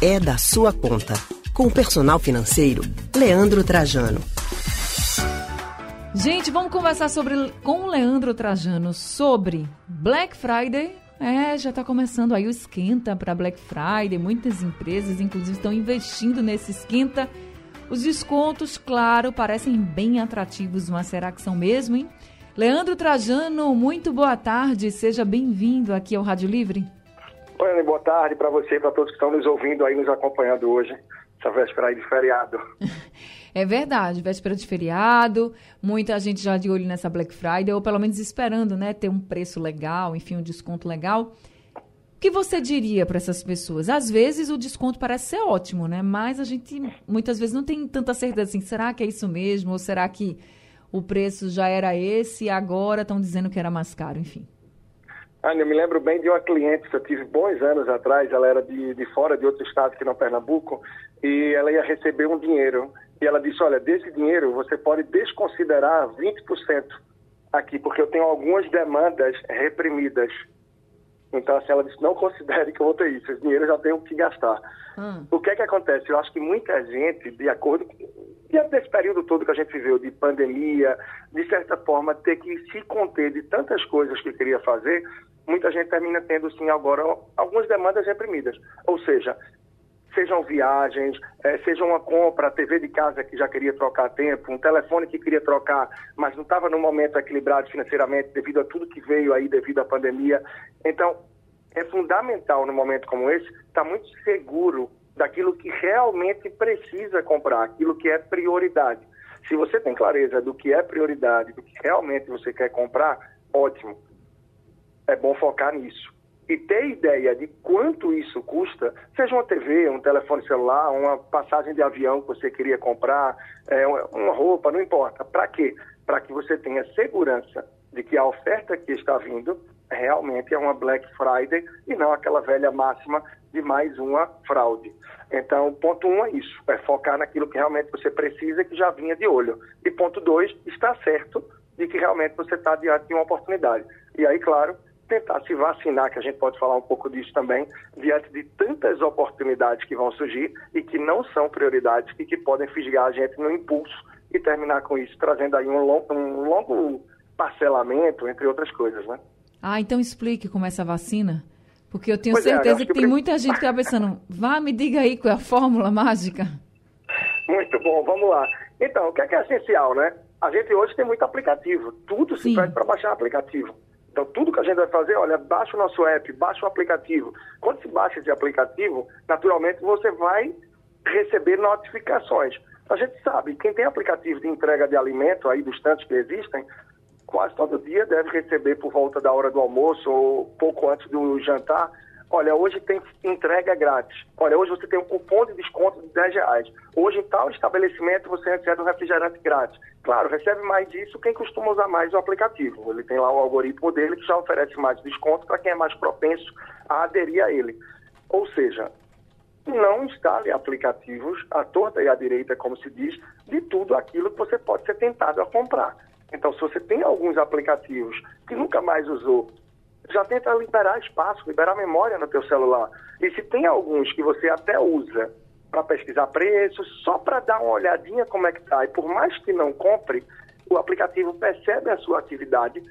é da sua conta. Com o personal financeiro, Leandro Trajano. Gente, vamos conversar sobre, com o Leandro Trajano sobre Black Friday. É, já está começando aí o esquenta para Black Friday. Muitas empresas, inclusive, estão investindo nesse esquenta. Os descontos, claro, parecem bem atrativos, mas será que são mesmo, hein? Leandro Trajano, muito boa tarde. Seja bem-vindo aqui ao Rádio Livre. Oi, boa tarde para você e para todos que estão nos ouvindo aí, nos acompanhando hoje, essa véspera aí de feriado. É verdade, véspera de feriado, muita gente já de olho nessa Black Friday, ou pelo menos esperando, né, ter um preço legal, enfim, um desconto legal. O que você diria para essas pessoas? Às vezes o desconto parece ser ótimo, né? Mas a gente muitas vezes não tem tanta certeza assim, será que é isso mesmo? Ou será que o preço já era esse e agora estão dizendo que era mais caro, enfim? Ana, eu me lembro bem de uma cliente que eu tive bons anos atrás, ela era de, de fora, de outro estado que não Pernambuco, e ela ia receber um dinheiro. E ela disse, olha, desse dinheiro você pode desconsiderar 20% aqui, porque eu tenho algumas demandas reprimidas. Então, assim, ela disse, não considere que eu vou ter isso, esse dinheiro eu já tenho que gastar. Hum. O que é que acontece? Eu acho que muita gente, de acordo com diante desse período todo que a gente viveu de pandemia, de certa forma, ter que se conter de tantas coisas que queria fazer, muita gente termina tendo, sim, agora algumas demandas reprimidas. Ou seja, sejam viagens, é, seja uma compra, TV de casa que já queria trocar tempo, um telefone que queria trocar, mas não estava no momento equilibrado financeiramente devido a tudo que veio aí devido à pandemia. Então, é fundamental no momento como esse estar tá muito seguro daquilo que realmente precisa comprar, aquilo que é prioridade. Se você tem clareza do que é prioridade, do que realmente você quer comprar, ótimo é bom focar nisso. E ter ideia de quanto isso custa, seja uma TV, um telefone celular, uma passagem de avião que você queria comprar, é, uma roupa, não importa. Para quê? Para que você tenha segurança de que a oferta que está vindo realmente é uma Black Friday e não aquela velha máxima de mais uma fraude. Então, ponto um é isso, é focar naquilo que realmente você precisa que já vinha de olho. E ponto dois, está certo de que realmente você está diante de uma oportunidade. E aí, claro, tentar se vacinar, que a gente pode falar um pouco disso também, diante de tantas oportunidades que vão surgir e que não são prioridades e que podem fisgar a gente no impulso e terminar com isso, trazendo aí um longo, um longo parcelamento, entre outras coisas, né? Ah, então explique como é essa vacina. Porque eu tenho pois certeza é, que, que, tem muita gente que está pensando, vá, me diga aí qual é a fórmula mágica. Muito bom, vamos lá. Então, o que é, que é essencial, né? A gente hoje tem muito aplicativo, tudo se pede para baixar aplicativo. Então, tudo que a gente vai fazer, olha, baixa o nosso app, baixa o aplicativo. Quando se baixa esse aplicativo, naturalmente você vai receber notificações. A gente sabe, quem tem aplicativo de entrega de alimento, aí dos tantos que existem, quase todo dia deve receber por volta da hora do almoço ou pouco antes do jantar Olha, hoje tem entrega grátis. Olha, hoje você tem um cupom de desconto de 10 reais. Hoje, em tal estabelecimento, você recebe um refrigerante grátis. Claro, recebe mais disso quem costuma usar mais o aplicativo. Ele tem lá o algoritmo dele que já oferece mais desconto para quem é mais propenso a aderir a ele. Ou seja, não instale aplicativos à torta e à direita, como se diz, de tudo aquilo que você pode ser tentado a comprar. Então, se você tem alguns aplicativos que nunca mais usou já tenta liberar espaço, liberar memória no teu celular. E se tem alguns que você até usa para pesquisar preços, só para dar uma olhadinha como é que está, e por mais que não compre, o aplicativo percebe a sua atividade,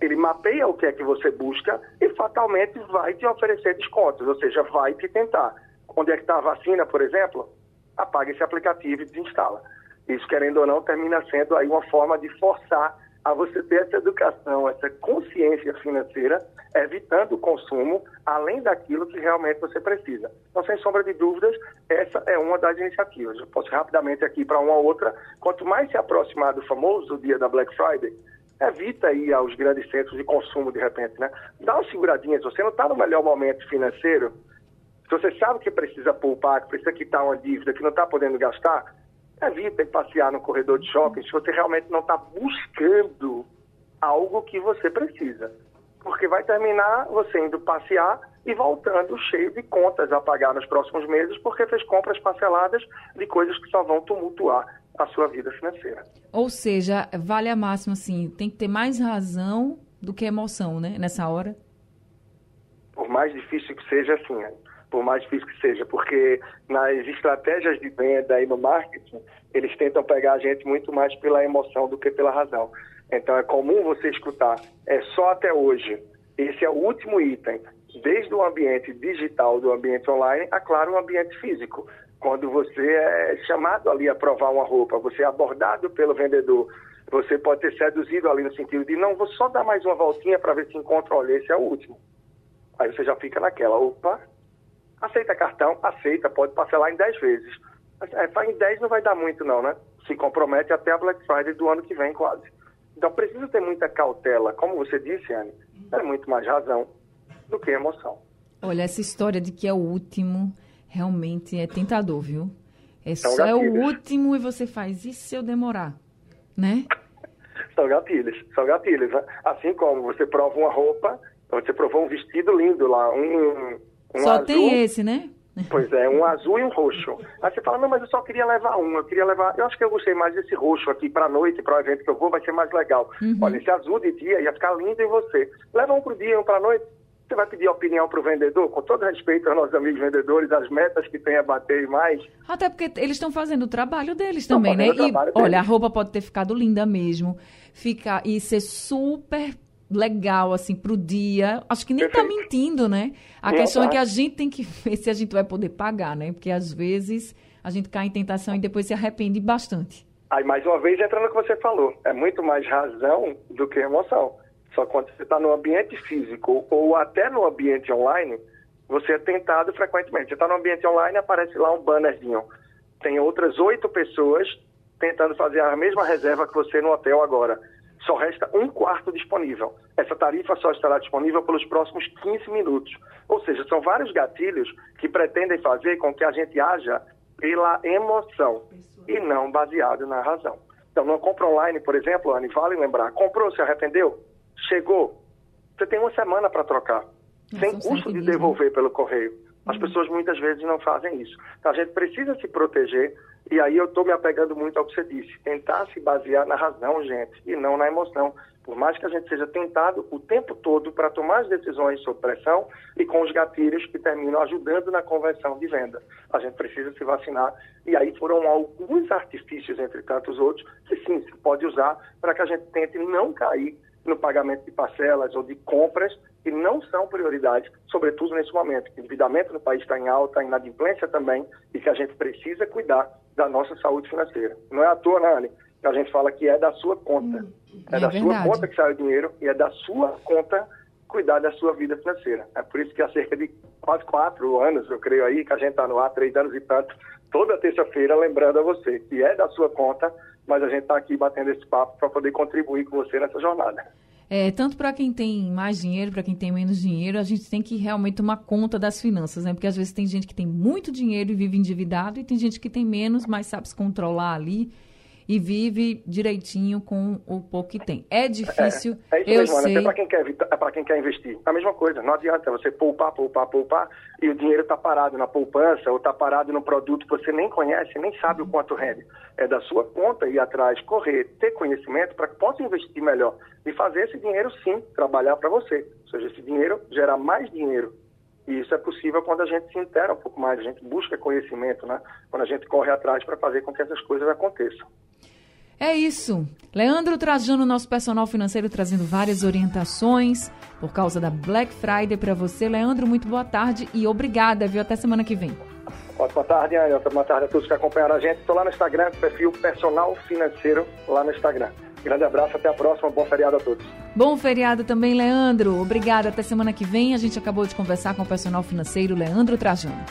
ele mapeia o que é que você busca e fatalmente vai te oferecer descontos, ou seja, vai te tentar. Onde é que está a vacina, por exemplo? Apaga esse aplicativo e desinstala. Isso, querendo ou não, termina sendo aí uma forma de forçar a você ter essa educação, essa consciência financeira, evitando o consumo, além daquilo que realmente você precisa. Então, sem sombra de dúvidas, essa é uma das iniciativas. Eu posso rapidamente aqui para uma outra. Quanto mais se aproximar do famoso dia da Black Friday, evita ir aos grandes centros de consumo de repente, né? Dá uma seguradinha, se você não está no melhor momento financeiro, se você sabe que precisa poupar, que precisa quitar uma dívida, que não está podendo gastar, evita passear no corredor de shopping se você realmente não está buscando algo que você precisa. Porque vai terminar você indo passear e voltando cheio de contas a pagar nos próximos meses, porque fez compras parceladas de coisas que só vão tumultuar a sua vida financeira. Ou seja, vale a máxima, assim, tem que ter mais razão do que emoção, né, nessa hora? Por mais difícil que seja, assim, por mais difícil que seja, porque nas estratégias de venda e no marketing, eles tentam pegar a gente muito mais pela emoção do que pela razão. Então é comum você escutar, é só até hoje. Esse é o último item, desde o ambiente digital, do ambiente online, a claro, o ambiente físico. Quando você é chamado ali a provar uma roupa, você é abordado pelo vendedor, você pode ter seduzido ali no sentido de, não, vou só dar mais uma voltinha para ver se encontra, olha, esse é o último. Aí você já fica naquela, opa, Aceita cartão? Aceita, pode parcelar em 10 vezes. É, em 10 não vai dar muito não, né? Se compromete até a Black Friday do ano que vem quase. Então precisa ter muita cautela. Como você disse, Anne, é muito mais razão do que emoção. Olha, essa história de que é o último realmente é tentador, viu? É São só é o último e você faz isso se eu demorar, né? São gatilhos, são gatilhos. Né? Assim como você prova uma roupa, você provou um vestido lindo lá, um, um só azul, tem esse, né? Pois é, um azul e um roxo. Aí você fala, não, mas eu só queria levar um, eu queria levar. Eu acho que eu gostei mais desse roxo aqui para noite, para o evento que eu vou, vai ser mais legal. Uhum. Olha, esse azul de dia ia ficar lindo em você. Leva um para o dia, um para noite. Você vai pedir opinião para o vendedor, com todo respeito aos nossos amigos vendedores, as metas que tem a bater mais. Até porque eles estão fazendo o trabalho deles também, né? E, olha, a roupa pode ter ficado linda mesmo, ficar e ser super legal, assim, pro dia. Acho que nem tá Perfeito. tá mentindo, né? A questão é que a gente tem que ver se a gente vai poder pagar, né? Porque às vezes a gente cai em tentação e depois se arrepende bastante. Aí, mais uma vez, entra no que você falou. É muito mais razão do que emoção. Só quando você está no ambiente físico ou até no ambiente online, você é tentado frequentemente. Você está no ambiente online, aparece lá um bannerzinho. Tem outras oito pessoas tentando fazer a mesma reserva que você no hotel agora só resta um quarto disponível. Essa tarifa só estará disponível pelos próximos 15 minutos. Ou seja, são vários gatilhos que pretendem fazer com que a gente haja pela emoção e não baseado na razão. Então, numa compra online, por exemplo, Anne, vale lembrar, comprou, se arrependeu, chegou, você tem uma semana para trocar, sem custo de devolver pelo correio. As pessoas muitas vezes não fazem isso. Então, a gente precisa se proteger e aí eu estou me apegando muito ao que você disse, tentar se basear na razão, gente, e não na emoção. Por mais que a gente seja tentado o tempo todo para tomar as decisões sob pressão e com os gatilhos que terminam ajudando na conversão de venda. A gente precisa se vacinar e aí foram alguns artifícios, entre tantos outros, que sim, se pode usar para que a gente tente não cair no pagamento de parcelas ou de compras que não são prioridade, sobretudo nesse momento. O endividamento no país está em alta, a inadimplência também, e que a gente precisa cuidar da nossa saúde financeira. Não é à toa, né, Anne, que a gente fala que é da sua conta. Hum, é, é, da verdade. sua conta que sai o dinheiro e é da sua conta cuidar da sua vida financeira. É por isso que há cerca de quase quatro anos, eu creio aí, que a gente está no ar, três anos e tanto, toda terça-feira lembrando a você que é da sua conta, mas a gente está aqui batendo esse papo para poder contribuir com você nessa jornada. É, tanto para quem tem mais dinheiro, para quem tem menos dinheiro, a gente tem que realmente tomar conta das finanças, né? Porque às vezes tem gente que tem muito dinheiro e vive endividado, e tem gente que tem menos, mas sabe se controlar ali e vive direitinho com o pouco que tem. É difícil, é, é isso eu mesmo, sei. É para quem, quer, é quem quer investir. A mesma coisa, não adianta você poupar, poupar, poupar e o dinheiro está parado na poupança ou está parado no produto que você nem conhece, nem sabe o quanto rende. É da sua conta ir atrás, correr, ter conhecimento para que possa investir melhor e fazer esse dinheiro sim trabalhar para você. Ou seja, esse dinheiro gerar mais dinheiro e isso é possível quando a gente se intera um pouco mais, a gente busca conhecimento, né? Quando a gente corre atrás para fazer com que essas coisas aconteçam. É isso. Leandro Trajano, nosso personal financeiro, trazendo várias orientações por causa da Black Friday para você. Leandro, muito boa tarde e obrigada, viu? Até semana que vem. Ótima tarde, Ana. Boa tarde a todos que acompanharam a gente. Estou lá no Instagram, perfil personal financeiro lá no Instagram. Grande abraço, até a próxima. Bom feriado a todos. Bom feriado também, Leandro. Obrigada. Até semana que vem. A gente acabou de conversar com o personal financeiro Leandro Trajano.